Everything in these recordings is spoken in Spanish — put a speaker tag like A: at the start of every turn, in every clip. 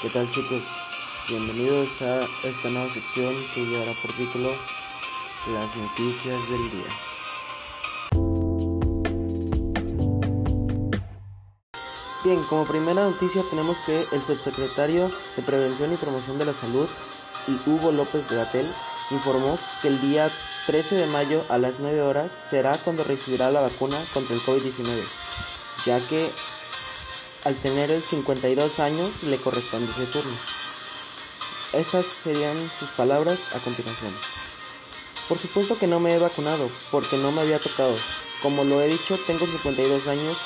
A: ¿Qué tal chicos? Bienvenidos a esta nueva sección que llevará por título Las noticias del día. Bien, como primera noticia tenemos que el subsecretario de Prevención y Promoción de la Salud, Hugo López de Gatel, informó que el día 13 de mayo a las 9 horas será cuando recibirá la vacuna contra el COVID-19, ya que al tener el 52 años le corresponde ese turno. Estas serían sus palabras a continuación. Por supuesto que no me he vacunado, porque no me había tocado. Como lo he dicho, tengo 52 años.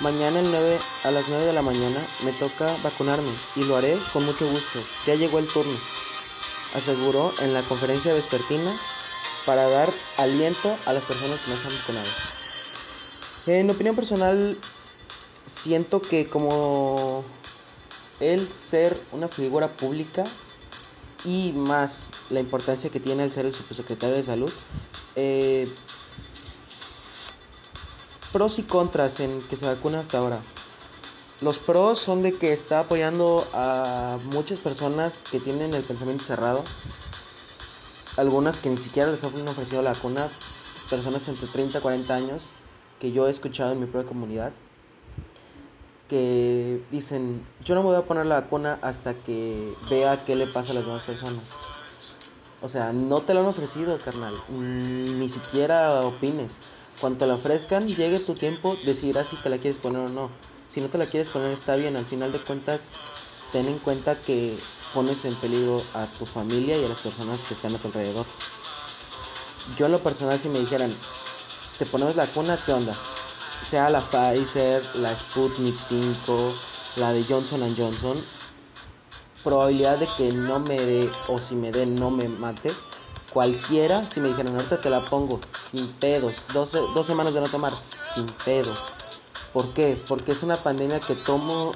A: Mañana el 9, a las 9 de la mañana me toca vacunarme y lo haré con mucho gusto. Ya llegó el turno, aseguró en la conferencia vespertina para dar aliento a las personas que no se han vacunado. En opinión personal, siento que como el ser una figura pública y más la importancia que tiene el ser el subsecretario de salud, eh, pros y contras en que se vacuna hasta ahora. Los pros son de que está apoyando a muchas personas que tienen el pensamiento cerrado, algunas que ni siquiera les han ofrecido la vacuna, personas entre 30 y 40 años que yo he escuchado en mi propia comunidad que dicen, yo no me voy a poner la vacuna hasta que vea qué le pasa a las demás personas. O sea, no te lo han ofrecido, carnal. Ni siquiera opines. Cuando te la ofrezcan, llegue tu tiempo, decidirás si te la quieres poner o no. Si no te la quieres poner, está bien. Al final de cuentas, ten en cuenta que pones en peligro a tu familia y a las personas que están a tu alrededor. Yo en lo personal, si me dijeran, te ponemos la vacuna, ¿qué onda? Sea la Pfizer, la Sputnik 5, la de Johnson Johnson, probabilidad de que no me dé o si me dé no me mate. Cualquiera, si me dijeran ahorita te la pongo, sin pedos, dos, dos semanas de no tomar, sin pedos. ¿Por qué? Porque es una pandemia que tomo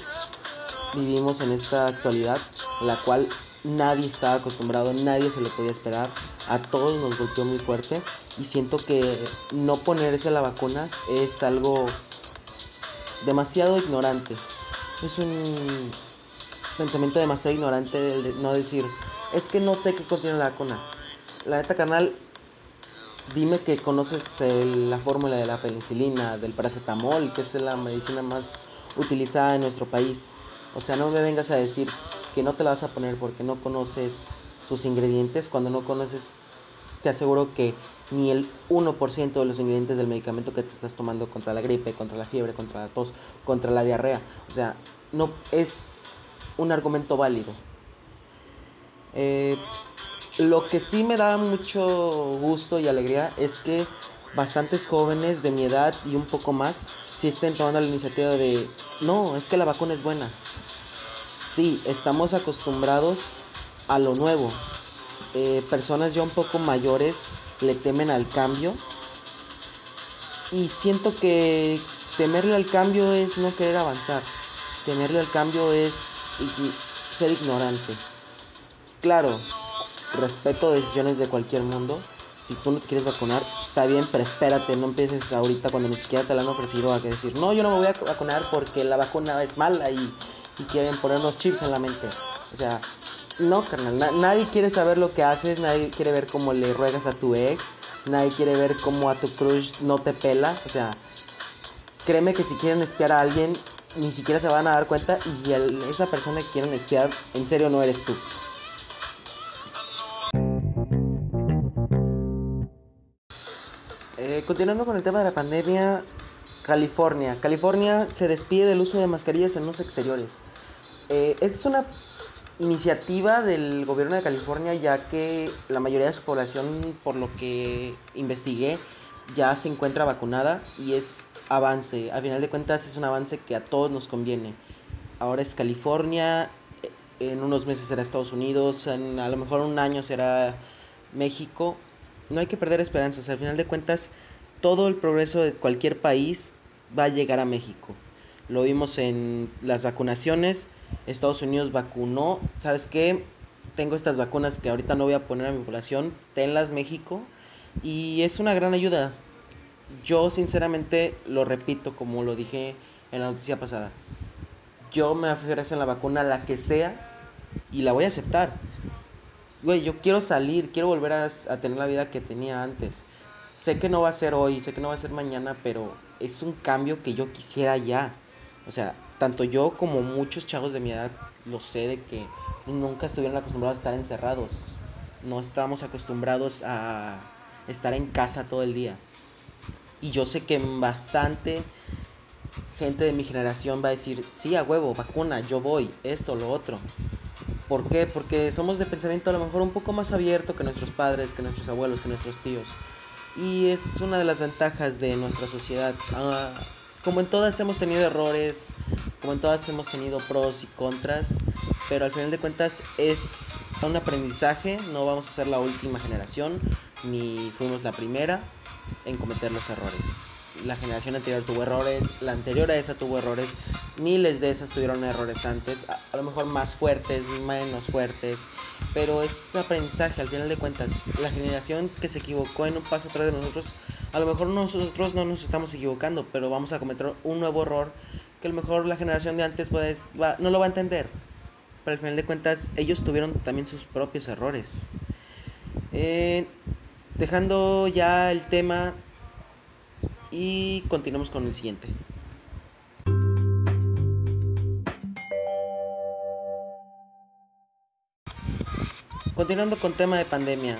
A: vivimos en esta actualidad, la cual nadie estaba acostumbrado, nadie se le podía esperar, a todos nos golpeó muy fuerte y siento que no ponerse la vacuna es algo demasiado ignorante. Es un pensamiento demasiado ignorante de no decir, es que no sé qué contiene la vacuna. La neta carnal, dime que conoces la fórmula de la penicilina, del paracetamol, que es la medicina más utilizada en nuestro país. O sea, no me vengas a decir que no te la vas a poner porque no conoces sus ingredientes. Cuando no conoces, te aseguro que ni el 1% de los ingredientes del medicamento que te estás tomando contra la gripe, contra la fiebre, contra la tos, contra la diarrea. O sea, no es un argumento válido. Eh, lo que sí me da mucho gusto y alegría es que bastantes jóvenes de mi edad y un poco más sí estén tomando la iniciativa de, no, es que la vacuna es buena. Sí, estamos acostumbrados a lo nuevo. Eh, personas ya un poco mayores le temen al cambio. Y siento que temerle al cambio es no querer avanzar. Temerle al cambio es ser ignorante. Claro, respeto decisiones de cualquier mundo. Si tú no te quieres vacunar, está bien, pero espérate, no empieces ahorita cuando ni siquiera te la han ofrecido a decir, no, yo no me voy a vacunar porque la vacuna es mala y, y quieren ponernos chips en la mente. O sea, no, carnal, nadie quiere saber lo que haces, nadie quiere ver cómo le ruegas a tu ex, nadie quiere ver cómo a tu crush no te pela, o sea, créeme que si quieren espiar a alguien, ni siquiera se van a dar cuenta y esa persona que quieren espiar, en serio no eres tú. Eh, continuando con el tema de la pandemia, California. California se despide del uso de mascarillas en los exteriores. Eh, esta es una iniciativa del gobierno de California ya que la mayoría de su población, por lo que investigué, ya se encuentra vacunada y es avance. A final de cuentas es un avance que a todos nos conviene. Ahora es California, en unos meses será Estados Unidos, en a lo mejor un año será México. No hay que perder esperanzas. Al final de cuentas, todo el progreso de cualquier país va a llegar a México. Lo vimos en las vacunaciones Estados Unidos vacunó, ¿sabes qué? Tengo estas vacunas que ahorita no voy a poner a mi población, tenlas México y es una gran ayuda. Yo sinceramente lo repito como lo dije en la noticia pasada. Yo me ofrecen la vacuna la que sea y la voy a aceptar. Güey, yo quiero salir, quiero volver a, tener la vida que tenía antes. Sé que no va a ser hoy, sé que no va a ser mañana, pero es un cambio que yo quisiera ya. O sea, tanto yo como muchos chavos de mi edad lo sé de que nunca estuvieron acostumbrados a estar encerrados. No estábamos acostumbrados a estar en casa todo el día. Y yo sé que bastante gente de mi generación va a decir, sí, a huevo, vacuna, yo voy, esto, lo otro. ¿Por qué? Porque somos de pensamiento a lo mejor un poco más abierto que nuestros padres, que nuestros abuelos, que nuestros tíos. Y es una de las ventajas de nuestra sociedad. Ah, como en todas hemos tenido errores, como en todas hemos tenido pros y contras, pero al final de cuentas es un aprendizaje, no vamos a ser la última generación, ni fuimos la primera en cometer los errores la generación anterior tuvo errores, la anterior a esa tuvo errores, miles de esas tuvieron errores antes, a, lo mejor más fuertes, menos fuertes, pero es aprendizaje al final de cuentas. La generación que se equivocó en un paso atrás de nosotros, a lo mejor nosotros no nos estamos equivocando, pero vamos a cometer un nuevo error que a lo mejor la generación de antes pues, no lo va a entender. Pero al final de cuentas ellos tuvieron también sus propios errores. Eh, dejando ya el tema y continuamos con el siguiente. Continuando con tema de pandemia,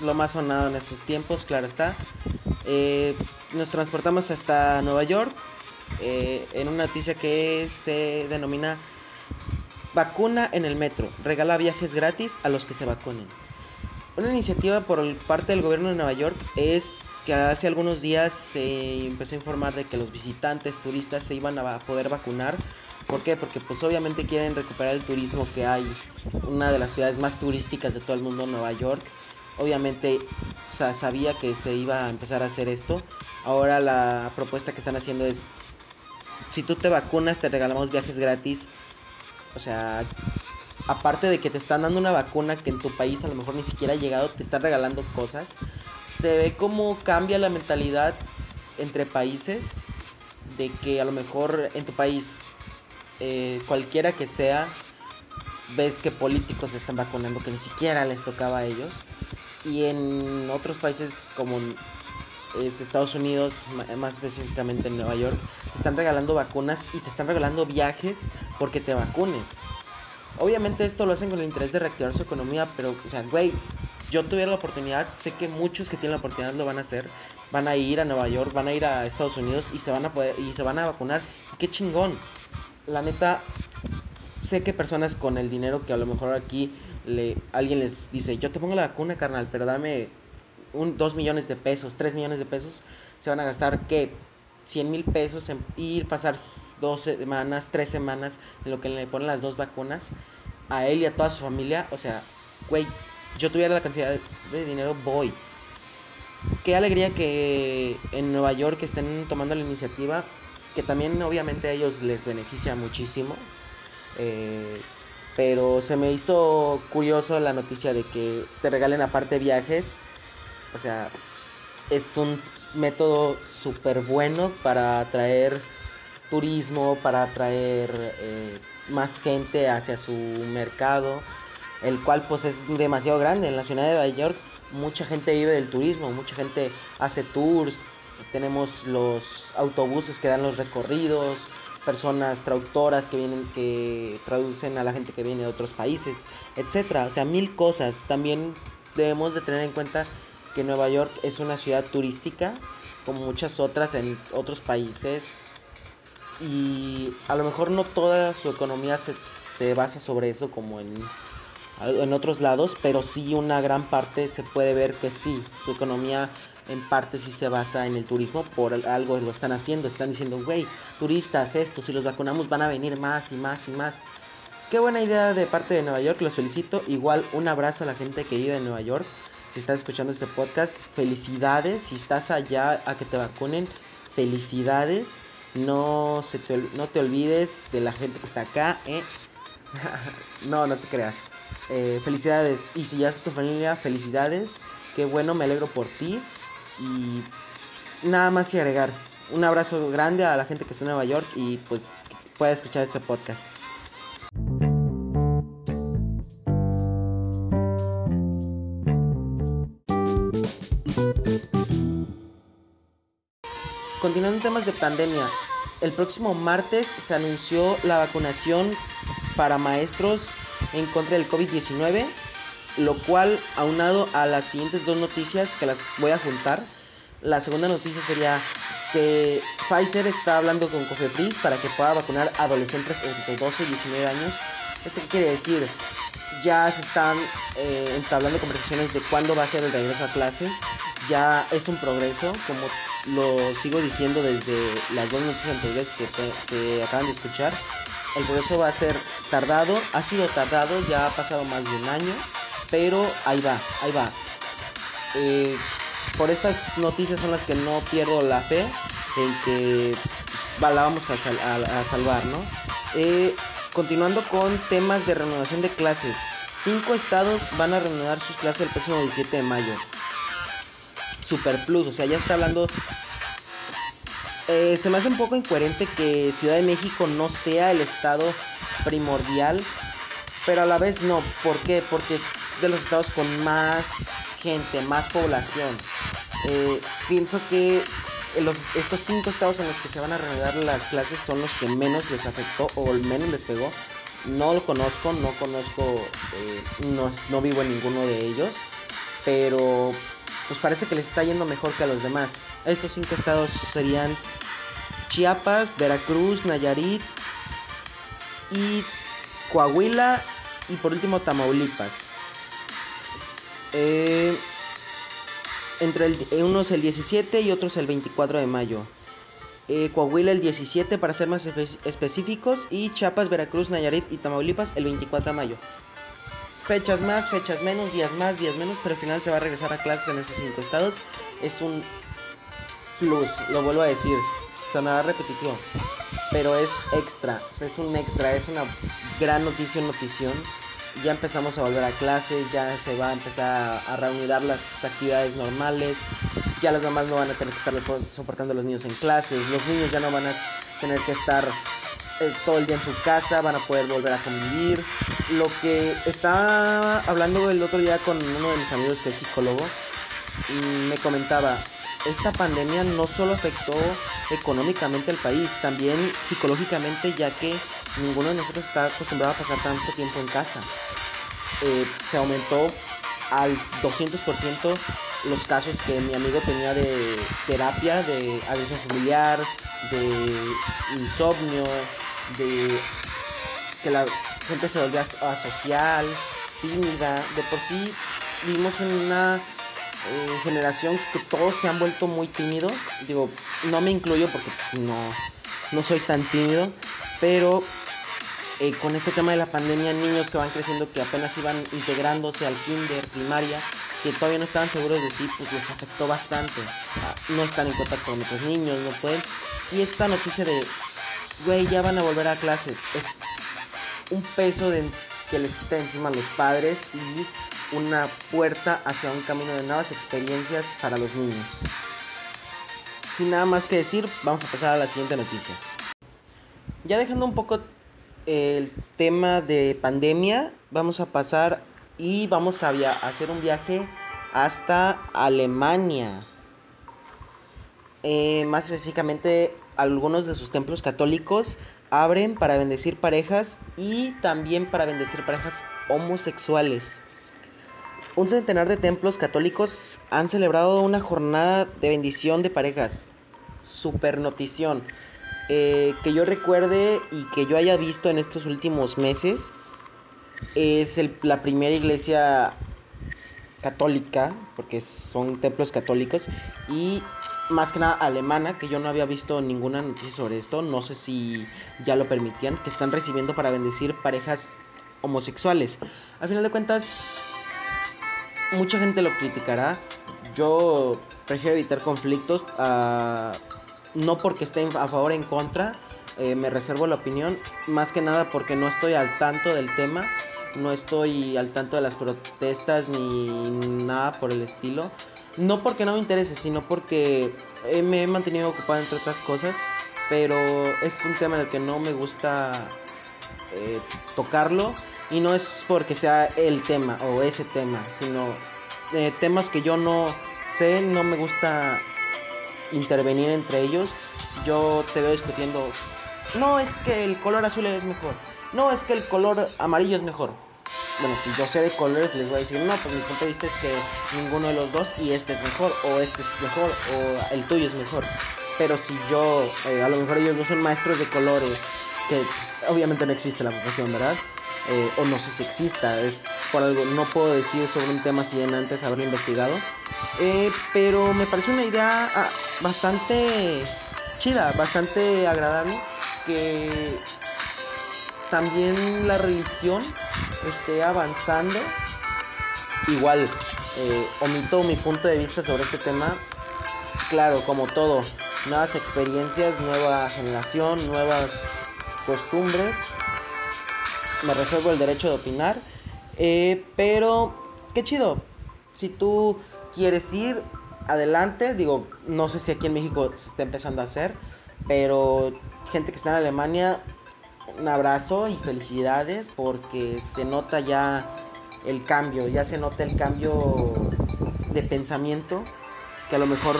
A: lo más sonado en estos tiempos, claro está. Eh, nos transportamos hasta Nueva York eh, en una noticia que se denomina Vacuna en el metro, regala viajes gratis a los que se vacunen. Una iniciativa por parte del gobierno de Nueva York es que hace algunos días se empezó a informar de que los visitantes turistas se iban a poder vacunar. ¿Por qué? Porque pues obviamente quieren recuperar el turismo que hay, una de las ciudades más turísticas de todo el mundo, Nueva York. Obviamente sabía que se iba a empezar a hacer esto. Ahora la propuesta que están haciendo es, si tú te vacunas te regalamos viajes gratis. O sea, aparte de que te están dando una vacuna que en tu país a lo mejor ni siquiera ha llegado, te están regalando cosas se ve cómo cambia la mentalidad entre países de que a lo mejor en tu país eh, cualquiera que sea ves que políticos están vacunando que ni siquiera les tocaba a ellos y en otros países como es Estados Unidos más específicamente en Nueva York te están regalando vacunas y te están regalando viajes porque te vacunes obviamente esto lo hacen con el interés de reactivar su economía pero o sea güey yo tuviera la oportunidad, sé que muchos que tienen la oportunidad lo van a hacer, van a ir a Nueva York, van a ir a Estados Unidos y se van a poder y se van a vacunar. qué chingón. La neta sé que personas con el dinero que a lo mejor aquí le alguien les dice, "Yo te pongo la vacuna, carnal, pero dame un 2 millones de pesos, 3 millones de pesos." Se van a gastar que 100 mil pesos en ir, pasar dos semanas, tres semanas en lo que le ponen las dos vacunas a él y a toda su familia. O sea, güey, yo tuviera la cantidad de dinero, voy. Qué alegría que en Nueva York estén tomando la iniciativa, que también obviamente a ellos les beneficia muchísimo. Eh, pero se me hizo curioso la noticia de que te regalen aparte viajes. O sea, es un método súper bueno para atraer turismo, para atraer eh, más gente hacia su mercado el cual pues es demasiado grande. En la ciudad de Nueva York mucha gente vive del turismo, mucha gente hace tours, tenemos los autobuses que dan los recorridos, personas traductoras que vienen que traducen a la gente que viene de otros países, etcétera, o sea, mil cosas. También debemos de tener en cuenta que Nueva York es una ciudad turística como muchas otras en otros países y a lo mejor no toda su economía se, se basa sobre eso como en en otros lados, pero sí una gran parte se puede ver que sí, su economía en parte sí se basa en el turismo, por algo lo están haciendo, están diciendo, güey, turistas, esto, si los vacunamos van a venir más y más y más. Qué buena idea de parte de Nueva York, los felicito. Igual un abrazo a la gente que vive en Nueva York. Si estás escuchando este podcast, felicidades. Si estás allá a que te vacunen, felicidades. No, se te, no te olvides de la gente que está acá. ¿eh? no, no te creas. Eh, felicidades. Y si ya es tu familia, felicidades. Qué bueno, me alegro por ti. Y nada más que agregar. Un abrazo grande a la gente que está en Nueva York y pues pueda escuchar este podcast. Continuando en temas de pandemia, el próximo martes se anunció la vacunación para maestros en contra del COVID-19 lo cual aunado a las siguientes dos noticias que las voy a juntar. La segunda noticia sería que Pfizer está hablando con Cofepris para que pueda vacunar adolescentes entre 12 y 19 años. ¿Esto qué quiere decir? Ya se están eh, entablando conversaciones de cuándo va a ser el regreso a clases. Ya es un progreso, como lo sigo diciendo desde las dos noticias anteriores que, que acaban de escuchar. El progreso va a ser tardado, ha sido tardado, ya ha pasado más de un año, pero ahí va, ahí va. Eh, por estas noticias son las que no pierdo la fe en que la vamos a, salvar, ¿no? Eh, continuando con temas de renovación de clases. Cinco estados van a reanudar sus clases el próximo 17 de mayo. Super Plus, o sea, ya está hablando... Eh, se me hace un poco incoherente que Ciudad de México no sea el estado primordial, pero a la vez no. ¿Por qué? Porque es de los estados con más gente, más población. Eh, pienso que los, estos cinco estados en los que se van a reanudar las clases son los que menos les afectó o menos les pegó. No lo conozco, no conozco, eh, no, no vivo en ninguno de ellos, pero pues parece que les está yendo mejor que a los demás. Estos cinco estados serían Chiapas, Veracruz, Nayarit y Coahuila y por último Tamaulipas. Eh, entre el, eh, unos el 17 y otros el 24 de mayo. Eh, Coahuila el 17 para ser más específicos y Chiapas, Veracruz, Nayarit y Tamaulipas el 24 de mayo. Fechas más, fechas menos, días más, días menos, pero al final se va a regresar a clases en esos cinco estados. Es un lo vuelvo a decir, sonará repetitivo, pero es extra, es un extra, es una gran noticia, notición ya empezamos a volver a clases, ya se va a empezar a, reunir las actividades normales, ya las mamás no van a tener que estar soportando a los niños en clases, los niños ya no van a tener que estar eh, todo el día en su casa, van a poder volver a convivir. Lo que estaba hablando el otro día con uno de mis amigos que es psicólogo, y me comentaba, esta pandemia no solo afectó económicamente al país, también psicológicamente, ya que ninguno de nosotros está acostumbrado a pasar tanto tiempo en casa. Eh, se aumentó al 200% los casos que mi amigo tenía de terapia, de agresión familiar, de insomnio, de que la gente se volvía asocial, tímida. De por sí vivimos en una generación que todos se han vuelto muy tímidos. Digo, no me incluyo porque no, no soy tan tímido, pero eh, con este tema de la pandemia, niños que van creciendo, que apenas iban integrándose al kinder, primaria, que todavía no estaban seguros de sí, pues les afectó bastante. Ah, no están en contacto con otros niños, no pueden. Y esta noticia de, güey, ya van a volver a clases, es un peso de, que les quita encima a los padres y una puerta hacia un camino de nuevas experiencias para los niños. Sin nada más que decir, vamos a pasar a la siguiente noticia. Ya dejando un poco el tema de pandemia, vamos a pasar y vamos a, hacer un viaje hasta Alemania. Eh, más específicamente, algunos de sus templos católicos abren para bendecir parejas y también para bendecir parejas homosexuales. Un centenar de templos católicos han celebrado una jornada de bendición de parejas. Super notición. Eh, que yo recuerde y que yo haya visto en estos últimos meses es la primera iglesia católica, porque son templos católicos, y más que nada alemana, que yo no había visto ninguna noticia sobre esto, no sé si ya lo permitían, que están recibiendo para bendecir parejas homosexuales. Al final de cuentas, mucha gente lo criticará, yo prefiero evitar conflictos. a no porque esté a favor o en contra, eh, me reservo la opinión, más que nada porque no estoy al tanto del tema, no estoy al tanto de las protestas ni nada por el estilo. No porque no me interese, sino porque me he mantenido ocupado entre otras cosas, pero es un tema en el que no me gusta eh, tocarlo y no es porque sea el tema o ese tema, sino eh, temas que yo no sé, no me gusta intervenir entre ellos. Yo te veo discutiendo, no es que el color azul es mejor, no es que el color amarillo es mejor. Bueno, si yo sé de colores, les voy a decir, no, pues mi punto de vista es que ninguno de los dos y este es mejor, o este es mejor, o el tuyo es mejor. Pero si yo, eh, a lo mejor ellos no son maestros de colores, que obviamente no existe la profesión, ¿verdad? Eh, o no sé si exista, es por algo, no puedo decir sobre un tema si bien antes haberlo investigado, eh, pero me parece una idea ah, bastante chida, bastante agradable, que también la religión esté avanzando. Igual, eh, omito mi punto de vista sobre este tema. Claro, como todo, nuevas experiencias, nueva generación, nuevas costumbres. Me reservo el derecho de opinar. Eh, pero, qué chido. Si tú quieres ir, adelante. Digo, no sé si aquí en México se está empezando a hacer. Pero gente que está en Alemania, un abrazo y felicidades porque se nota ya el cambio, ya se nota el cambio de pensamiento que a lo mejor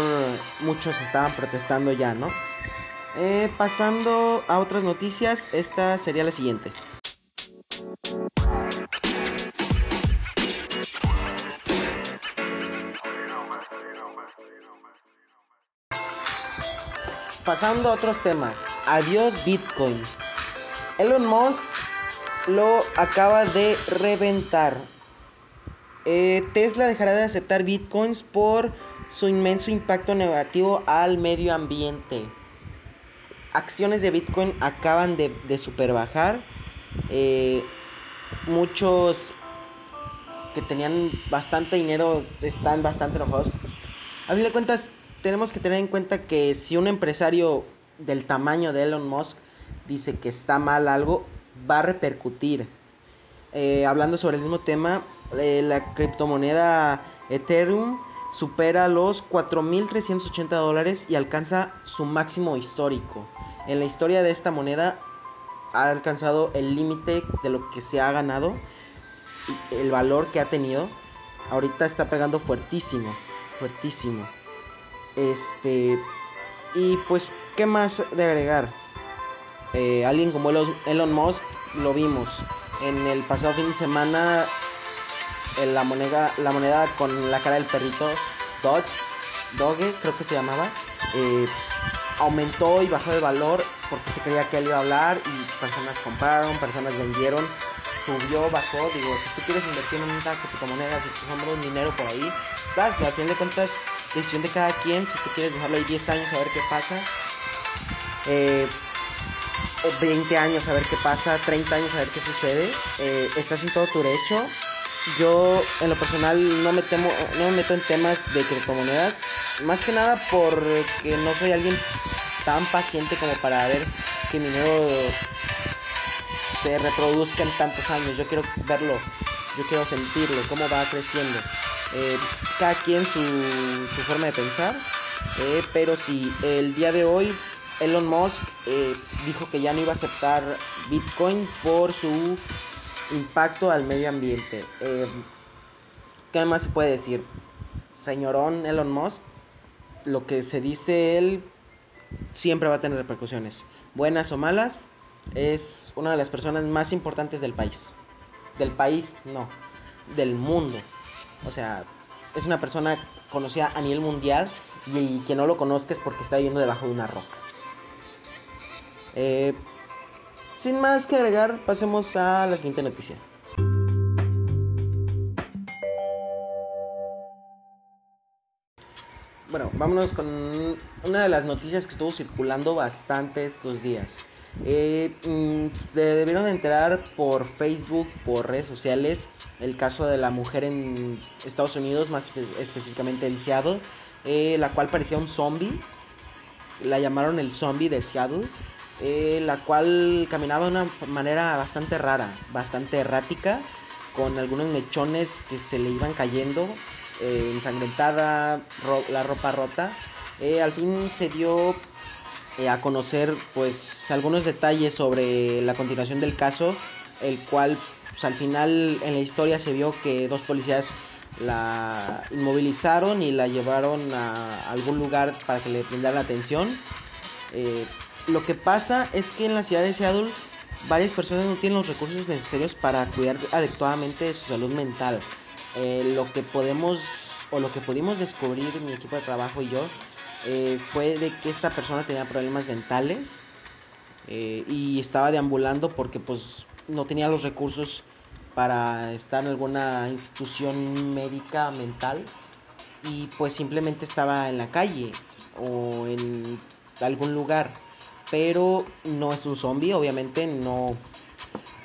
A: muchos estaban protestando ya, ¿no? Eh, pasando a otras noticias, esta sería la siguiente. Pasando a otros temas. Adiós Bitcoin. Elon Musk lo acaba de reventar. Eh, Tesla dejará de aceptar bitcoins por su inmenso impacto negativo al medio ambiente. Acciones de bitcoin acaban de, de super bajar. Eh, muchos que tenían bastante dinero están bastante enojados. A fin de cuentas, tenemos que tener en cuenta que si un empresario del tamaño de Elon Musk dice que está mal algo, va a repercutir. Eh, hablando sobre el mismo tema, eh, la criptomoneda Ethereum supera los 4.380 dólares y alcanza su máximo histórico. En la historia de esta moneda ha alcanzado el límite de lo que se ha ganado, el valor que ha tenido. Ahorita está pegando fuertísimo, fuertísimo. Este, y pues, ¿qué más de agregar? Eh, alguien como Elon Musk lo vimos. En el pasado fin de semana la moneda la moneda con la cara del perrito Dodge Doge creo que se llamaba eh, aumentó y bajó de valor porque se creía que él iba a hablar y personas compraron personas vendieron subió bajó. Digo si tú quieres invertir en una criptomoneda si tú compras un dinero por ahí das al final de cuentas decisión de cada quien. Si tú quieres dejarlo ahí 10 años a ver qué pasa eh, 20 años a ver qué pasa, 30 años a ver qué sucede. Eh, estás en todo tu derecho. Yo en lo personal no me no me meto en temas de criptomonedas, más que nada porque no soy alguien tan paciente como para ver que mi dinero se reproduzca en tantos años. Yo quiero verlo, yo quiero sentirlo, cómo va creciendo. Eh, cada quien su, su forma de pensar, eh, pero si el día de hoy Elon Musk eh, dijo que ya no iba a aceptar Bitcoin por su impacto al medio ambiente. Eh, ¿Qué más se puede decir? Señorón Elon Musk, lo que se dice él siempre va a tener repercusiones, buenas o malas. Es una de las personas más importantes del país. Del país, no, del mundo. O sea, es una persona conocida a nivel mundial y, y quien no lo conozca es porque está viviendo debajo de una roca. Eh, sin más que agregar, pasemos a la siguiente noticia. Bueno, vámonos con una de las noticias que estuvo circulando bastante estos días. Eh, mm, se debieron de enterar por Facebook, por redes sociales, el caso de la mujer en Estados Unidos, más específicamente en Seattle, eh, la cual parecía un zombie. La llamaron el zombie de Seattle. Eh, la cual caminaba de una manera bastante rara, bastante errática, con algunos mechones que se le iban cayendo, eh, ensangrentada, la ropa rota. Eh, al fin se dio a conocer pues algunos detalles sobre la continuación del caso, el cual pues, al final en la historia se vio que dos policías la inmovilizaron y la llevaron a algún lugar para que le la atención. Eh, lo que pasa es que en la ciudad de Seattle varias personas no tienen los recursos necesarios para cuidar adecuadamente de su salud mental. Eh, lo que podemos o lo que pudimos descubrir mi equipo de trabajo y yo eh, fue de que esta persona tenía problemas mentales y estaba deambulando porque pues no tenía los recursos para estar en alguna institución médica mental y pues simplemente estaba en la calle o en algún lugar pero no es un zombie obviamente no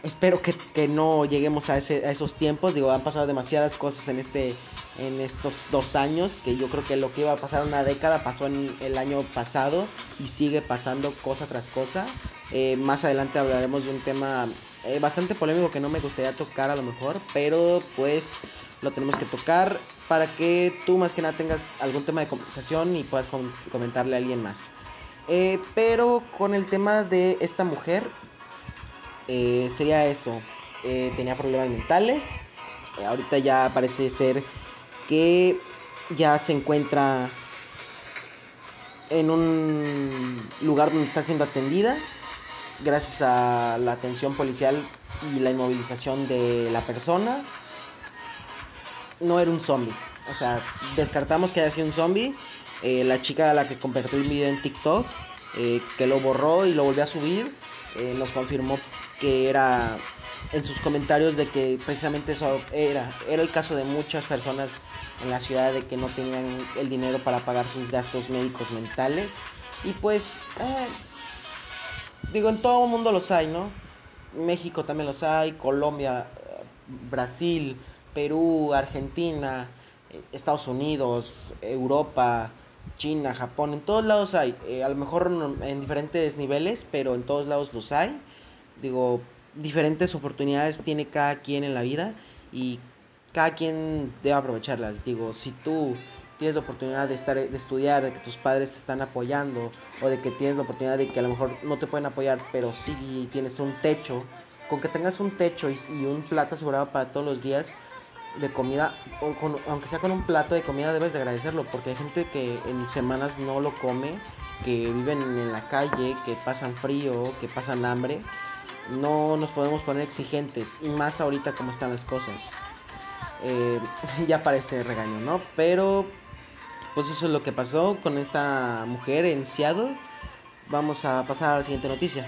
A: espero que, no lleguemos a, ese, a esos tiempos digo han pasado demasiadas cosas en este en estos dos años que yo creo que lo que iba a pasar una década pasó en el año pasado y sigue pasando cosa tras cosa eh, más adelante hablaremos de un tema eh, bastante polémico que no me gustaría tocar a lo mejor, pero pues lo tenemos que tocar para que tú más que nada tengas algún tema de conversación y puedas comentarle a alguien más. Eh, pero con el tema de esta mujer, eh, sería eso. tenía problemas mentales. ahorita ya parece ser que ya se encuentra en un lugar donde está siendo atendida gracias a la atención policial y la inmovilización de la persona, no era un zombie. O sea, descartamos que haya sido un zombie. Eh, la chica a la que compartió el video en TikTok, eh, que lo borró y lo volvió a subir, eh, nos confirmó que era en sus comentarios de que precisamente eso era, era el caso de muchas personas en la ciudad de que no tenían el dinero para pagar sus gastos médicos mentales. Y pues digo, en todo el mundo los hay, ¿no? México también los hay, Colombia, Brasil, Perú, Argentina, eh, Estados Unidos, Europa, China, Japón, en todos lados hay. Eh, a lo mejor en diferentes niveles, pero en todos lados los hay. Digo, diferentes oportunidades tiene cada quien en la vida y cada quien debe aprovecharlas. Digo, si tú tienes la oportunidad de estar de estudiar, de que tus padres te están apoyando o de que tienes la oportunidad de que a lo mejor no te pueden apoyar, pero sí tienes un techo, con que tengas un techo y, un plato asegurado para todos los días de comida, o aunque sea con un plato de comida debes de agradecerlo, porque hay gente que en semanas no lo come, que viven en la calle, que pasan frío, que pasan hambre. No nos podemos poner exigentes, y más ahorita como están las cosas. Eh, ya parece regaño, ¿no? Pero pues eso es lo que pasó con esta mujer en Seattle. Vamos a pasar a la siguiente noticia.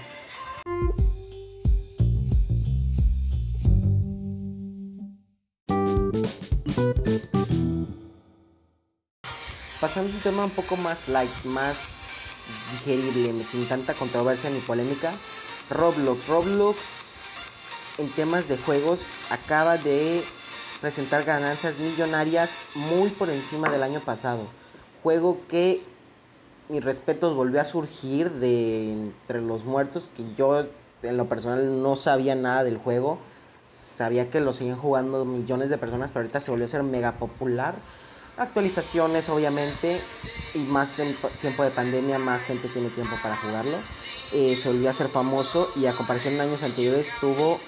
A: Pasando a un tema un poco más light, más digerible, sin tanta controversia ni polémica. Roblox. Roblox en temas de juegos acaba de presentar ganancias millonarias muy por encima del año pasado. Juego que, mis respetos, volvió a surgir de entre los muertos, que yo en lo personal no sabía nada del juego. Sabía que lo siguen jugando millones de personas, pero ahorita se volvió a ser mega popular. Actualizaciones, obviamente, y más tiempo de pandemia, más gente tiene tiempo para jugarlo. Eh, se volvió a ser famoso y a comparación de años anteriores tuvo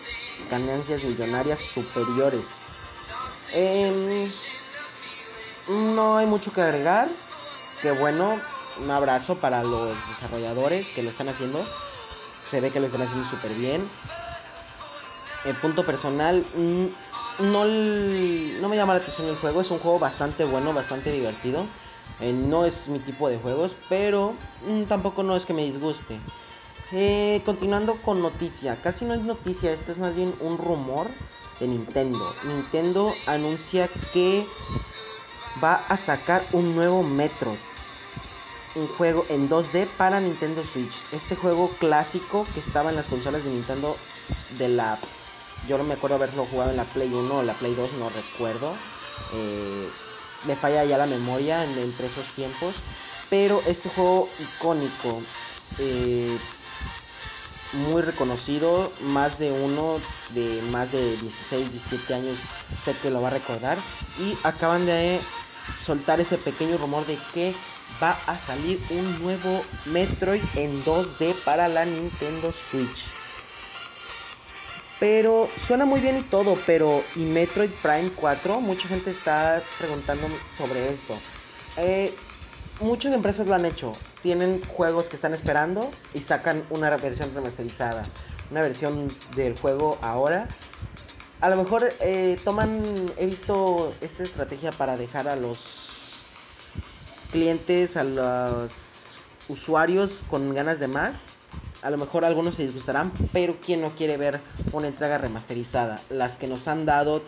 A: ganancias millonarias superiores Em, no hay mucho que agregar. Que bueno, un abrazo para los desarrolladores que lo están haciendo. Se ve que lo están haciendo súper bien. En punto personal, mm, no, no me llama la atención el juego. Es un juego bastante bueno, bastante divertido. Eh, no es mi tipo de juegos, pero mm, tampoco no es que me disguste. Eh, continuando con noticia, casi no es noticia, esto es más bien un rumor de Nintendo. Nintendo anuncia que va a sacar un nuevo Metro. Un juego en 2D para Nintendo Switch. Este juego clásico que estaba en las consolas de Nintendo de la... Yo no me acuerdo haberlo jugado en la Play 1 o la Play 2, no recuerdo. Eh, me falla ya la memoria entre esos tiempos. Pero este juego icónico. Eh, muy reconocido, más de uno de más de 16, 17 años sé que lo va a recordar y acaban de soltar ese pequeño rumor de que va a salir un nuevo Metroid en 2D para la Nintendo Switch. Pero suena muy bien y todo, pero ¿y Metroid Prime 4? Mucha gente está preguntando sobre esto. Eh, muchas empresas lo han hecho. Tienen juegos que están esperando y sacan una versión remasterizada. Una versión del juego ahora. A lo mejor eh, toman, he visto esta estrategia para dejar a los clientes, a los usuarios con ganas de más a lo mejor algunos se disgustarán, pero ¿quién no quiere ver una entrega remasterizada? Las que nos han dado,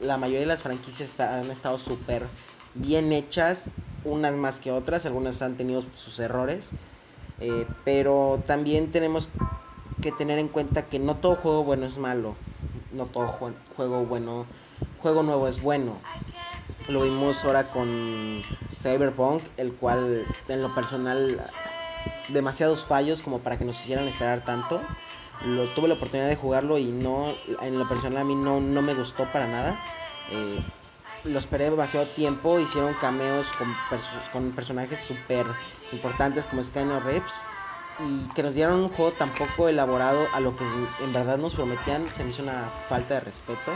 A: la mayoría de las franquicias han estado súper bien hechas, unas más que otras, algunas han tenido sus errores, eh, pero también tenemos que tener en cuenta que no todo juego bueno es malo, no todo juego bueno, juego nuevo es bueno. Lo vimos ahora con Cyberpunk, el cual en lo personal demasiados fallos como para que nos hicieran esperar tanto. Lo, tuve la oportunidad de jugarlo y no, en lo personal a mí no, no me gustó para nada. Eh, lo esperé demasiado tiempo, hicieron cameos con, con personajes súper importantes como Skyner Reps y que nos dieron un juego tan poco elaborado a lo que en verdad nos prometían, se me hizo una falta de respeto.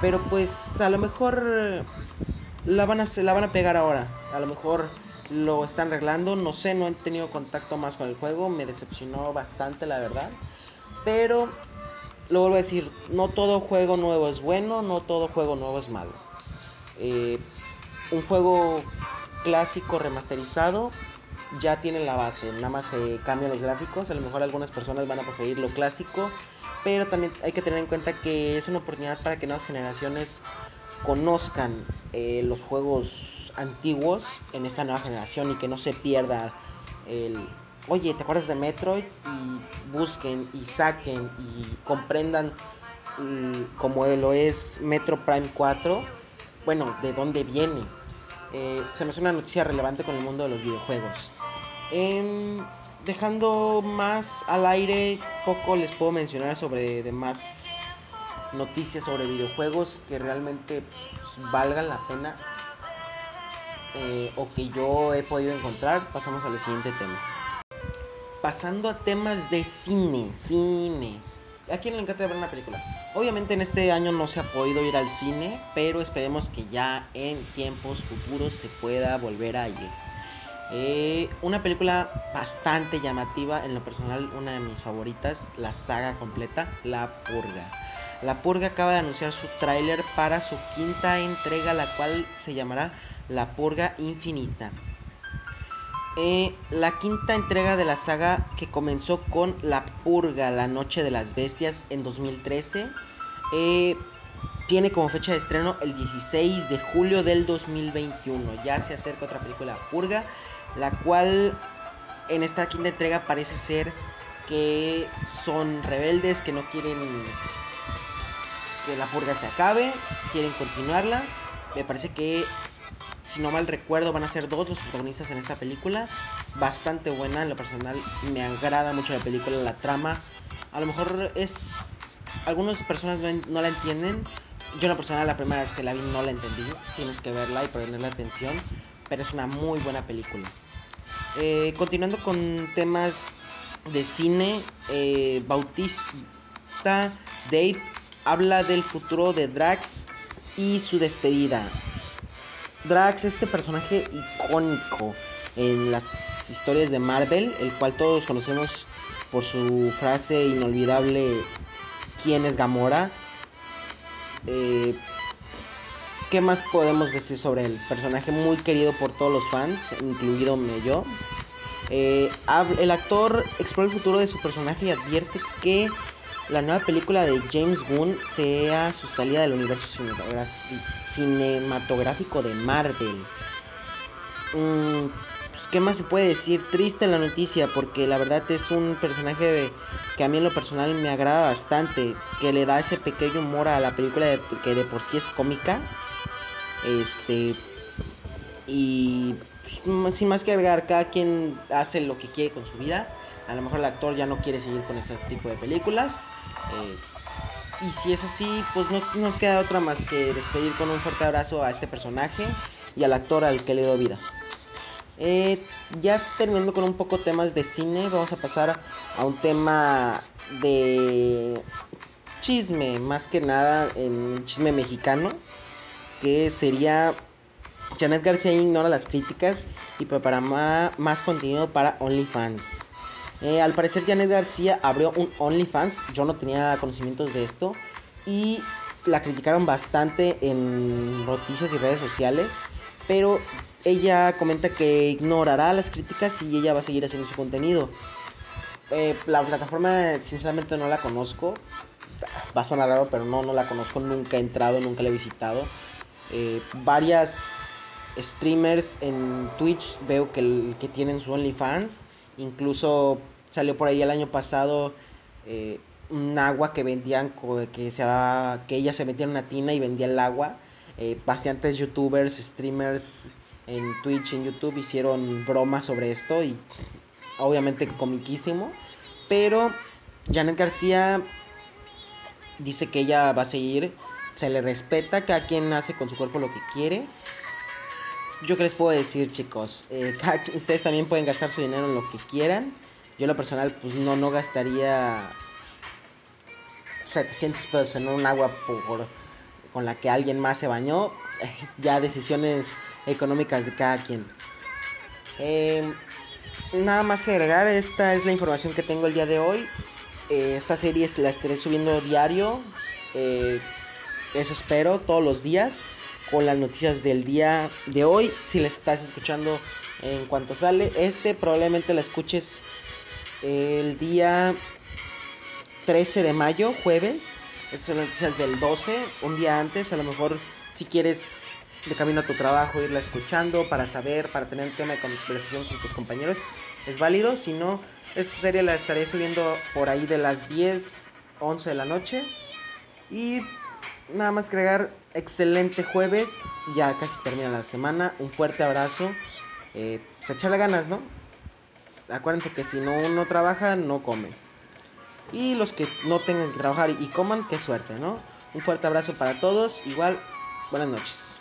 A: Pero pues a lo mejor la van a, la van a pegar ahora. A lo mejor lo están arreglando. No sé, no he tenido contacto más con el juego. Me decepcionó bastante, la verdad. Pero lo vuelvo a decir, no todo juego nuevo es bueno, no todo juego nuevo es malo. Eh, un juego clásico remasterizado ya tiene la base, nada más se cambian los gráficos, a lo mejor algunas personas van a preferir lo clásico, pero también hay que tener en cuenta que es una oportunidad para que nuevas generaciones conozcan eh, los juegos antiguos en esta nueva generación y que no se pierda el oye te acuerdas de Metroid y busquen y saquen y comprendan mm, como lo es Metro Prime 4 bueno de dónde viene eh, se me hace una noticia relevante con el mundo de los videojuegos. Em, dejando más al aire poco les puedo mencionar sobre demás noticias sobre videojuegos que realmente pues, valgan la pena eh, o que yo he podido encontrar, pasamos al siguiente tema. Pasando a temas de cine, cine. ¿A quién le encanta ver una película? Obviamente en este año no se ha podido ir al cine, pero esperemos que ya en tiempos futuros se pueda volver a ir. Eh, una película bastante llamativa, en lo personal una de mis favoritas, la saga completa, La Purga. La Purga acaba de anunciar su tráiler para su quinta entrega, la cual se llamará La Purga Infinita. Eh, la quinta entrega de la saga que comenzó con La Purga, la Noche de las Bestias en 2013, eh, tiene como fecha de estreno el 16 de julio del 2021. Ya se acerca otra película, Purga, la cual en esta quinta entrega parece ser que son rebeldes, que no quieren que la purga se acabe, quieren continuarla. Me parece que, si no mal recuerdo, van a ser dos los protagonistas en esta película. Bastante buena, en lo personal me agrada mucho la película, la trama. A lo mejor es... Algunas personas no, la entienden. Yo en la persona la primera vez que la vi no la entendí. Tienes que verla y ponerle atención. Pero es una muy buena película. Eh, continuando con temas de cine, eh, Bautista Dave habla del futuro de Drax y su despedida. Drax, este personaje icónico en las historias de Marvel, el cual todos conocemos por su frase inolvidable ¿Quién es Gamora? Eh, ¿Qué más podemos decir sobre el personaje muy querido por todos los fans, incluido yo? Eh, el actor explora el futuro de su personaje y advierte que la nueva película de James Gunn sea su salida del universo cinematográfico de Marvel. Mm, pues, ¿Qué más se puede decir? Triste la noticia porque la verdad es un personaje que a mí en lo personal me agrada bastante, que le da ese pequeño humor a la película que de por sí es cómica. Este y pues, sin más que agregar, cada quien hace lo que quiere con su vida. A lo mejor el actor ya no quiere seguir con ese tipo de películas. Eh, y si es así, pues no nos queda otra más que despedir con un fuerte abrazo a este personaje y al actor al que le doy vida. Eh, ya terminando con un poco temas de cine, vamos a pasar a un tema de chisme, más que nada en chisme mexicano, que sería Janet García ignora las críticas y prepara más contenido para OnlyFans. Eh, al parecer Janet García abrió un OnlyFans, yo no tenía conocimientos de esto y la criticaron bastante en noticias y redes sociales, pero ella comenta que ignorará las críticas y ella va a seguir haciendo su contenido. Eh, la plataforma sinceramente no la conozco, va a sonar raro, pero no, no la conozco, nunca he entrado, nunca la he visitado. Eh, varias streamers en Twitch veo que, que tienen su OnlyFans. Incluso salió por ahí el año pasado eh, un agua que vendían, que, se, que ella se metía en una tina y vendía el agua. Eh, bastantes youtubers, streamers en Twitch, en YouTube hicieron bromas sobre esto y obviamente comiquísimo. Pero Janet García dice que ella va a seguir, se le respeta, cada quien hace con su cuerpo lo que quiere. Yo que les puedo decir, chicos, eh, ustedes también pueden gastar su dinero en lo que quieran. Yo, lo personal, pues no, no gastaría 700 pesos en un agua por, con la que alguien más se bañó. Ya decisiones económicas de cada quien. Eh, nada más agregar, esta es la información que tengo el día de hoy. Eh, esta serie la estaré subiendo diario. eso espero, todos los días con las noticias del día de hoy. Si la estás escuchando en cuanto sale, este probablemente la escuches el día 13 de mayo, jueves. Estas son las noticias del 12, un día antes. A lo mejor si quieres de camino a tu trabajo irla escuchando para saber, para tener un tema de conversación con tus compañeros, es válido. Si no, esta serie la estaré subiendo por ahí de las 10, 11 de la noche. Y nada más agregar, excelente jueves, ya casi termina la semana, un fuerte abrazo, eh, pues echarle ganas, ¿no? Acuérdense que si no uno trabaja, no come. Y los que no tengan que trabajar y coman, qué suerte, ¿no? Un fuerte abrazo para todos, igual, buenas noches.